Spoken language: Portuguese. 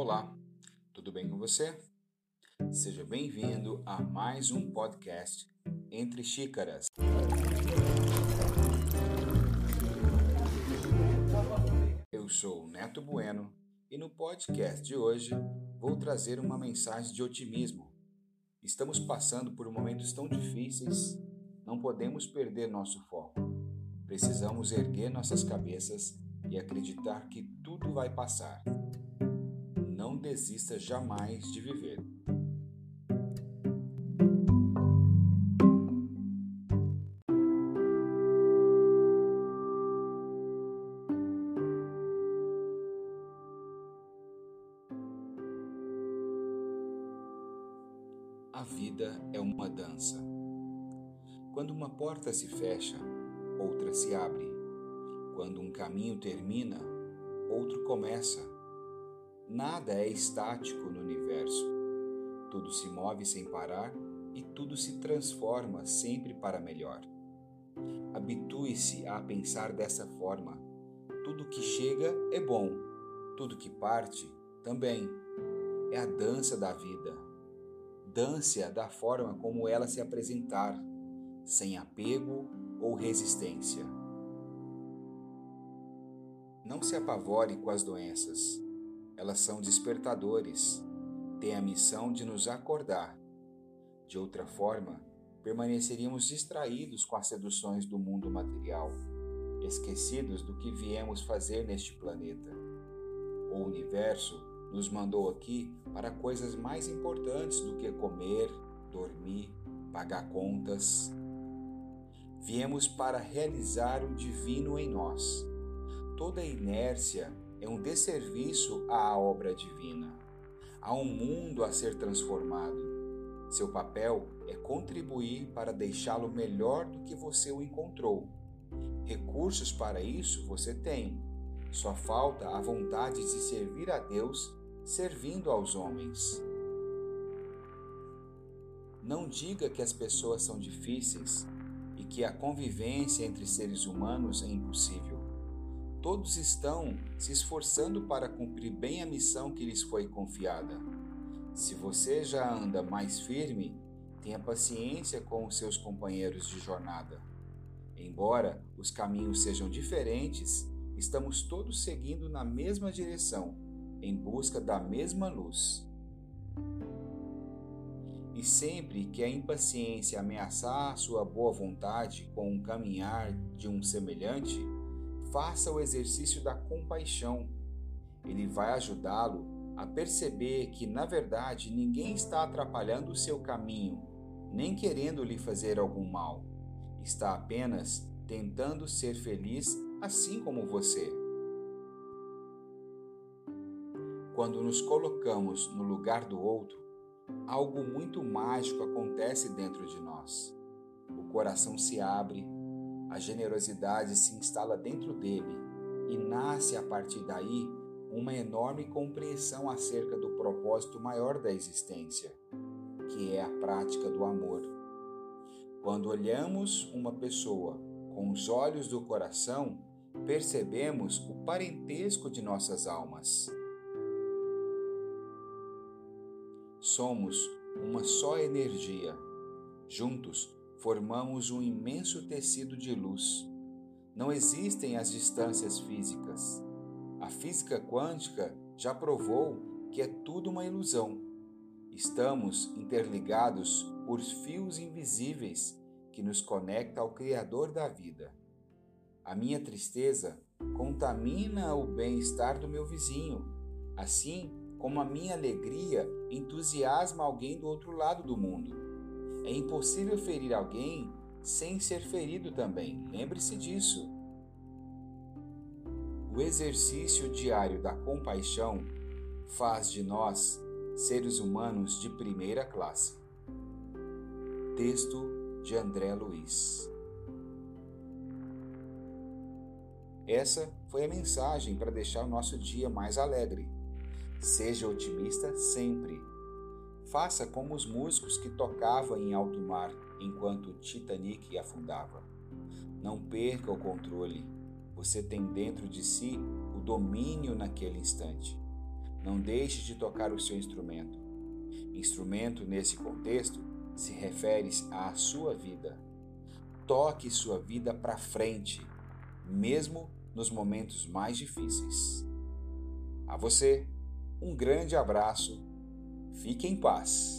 Olá, tudo bem com você? Seja bem-vindo a mais um podcast Entre Xícaras. Eu sou o Neto Bueno e no podcast de hoje vou trazer uma mensagem de otimismo. Estamos passando por momentos tão difíceis, não podemos perder nosso foco. Precisamos erguer nossas cabeças e acreditar que tudo vai passar. Não desista jamais de viver. A vida é uma dança. Quando uma porta se fecha, outra se abre. Quando um caminho termina, outro começa. Nada é estático no universo. Tudo se move sem parar e tudo se transforma sempre para melhor. Habitue-se a pensar dessa forma. Tudo que chega é bom, tudo que parte também. É a dança da vida. Dance-a da forma como ela se apresentar, sem apego ou resistência. Não se apavore com as doenças. Elas são despertadores. Têm a missão de nos acordar. De outra forma, permaneceríamos distraídos com as seduções do mundo material, esquecidos do que viemos fazer neste planeta. O universo nos mandou aqui para coisas mais importantes do que comer, dormir, pagar contas. Viemos para realizar o divino em nós toda inércia é um desserviço à obra divina. Há um mundo a ser transformado. Seu papel é contribuir para deixá-lo melhor do que você o encontrou. Recursos para isso você tem. Só falta a vontade de servir a Deus servindo aos homens. Não diga que as pessoas são difíceis e que a convivência entre seres humanos é impossível. Todos estão se esforçando para cumprir bem a missão que lhes foi confiada. Se você já anda mais firme, tenha paciência com os seus companheiros de jornada. Embora os caminhos sejam diferentes, estamos todos seguindo na mesma direção, em busca da mesma luz. E sempre que a impaciência ameaçar sua boa vontade com o caminhar de um semelhante, faça o exercício da compaixão. Ele vai ajudá-lo a perceber que, na verdade, ninguém está atrapalhando o seu caminho, nem querendo lhe fazer algum mal. Está apenas tentando ser feliz assim como você. Quando nos colocamos no lugar do outro, algo muito mágico acontece dentro de nós. O coração se abre, a generosidade se instala dentro dele e nasce a partir daí uma enorme compreensão acerca do propósito maior da existência, que é a prática do amor. Quando olhamos uma pessoa com os olhos do coração, percebemos o parentesco de nossas almas. Somos uma só energia. Juntos formamos um imenso tecido de luz. Não existem as distâncias físicas. A física quântica já provou que é tudo uma ilusão. Estamos interligados por fios invisíveis que nos conectam ao Criador da vida. A minha tristeza contamina o bem-estar do meu vizinho, assim como a minha alegria entusiasma alguém do outro lado do mundo. É impossível ferir alguém sem ser ferido também. Lembre-se disso. O exercício diário da compaixão faz de nós seres humanos de primeira classe. Texto de André Luiz. Essa foi a mensagem para deixar o nosso dia mais alegre. Seja otimista sempre Faça como os músicos que tocavam em alto mar enquanto o Titanic afundava. Não perca o controle. Você tem dentro de si o domínio naquele instante. Não deixe de tocar o seu instrumento. Instrumento, nesse contexto, se refere à sua vida. Toque sua vida para frente, mesmo nos momentos mais difíceis. A você, um grande abraço. Fique em paz.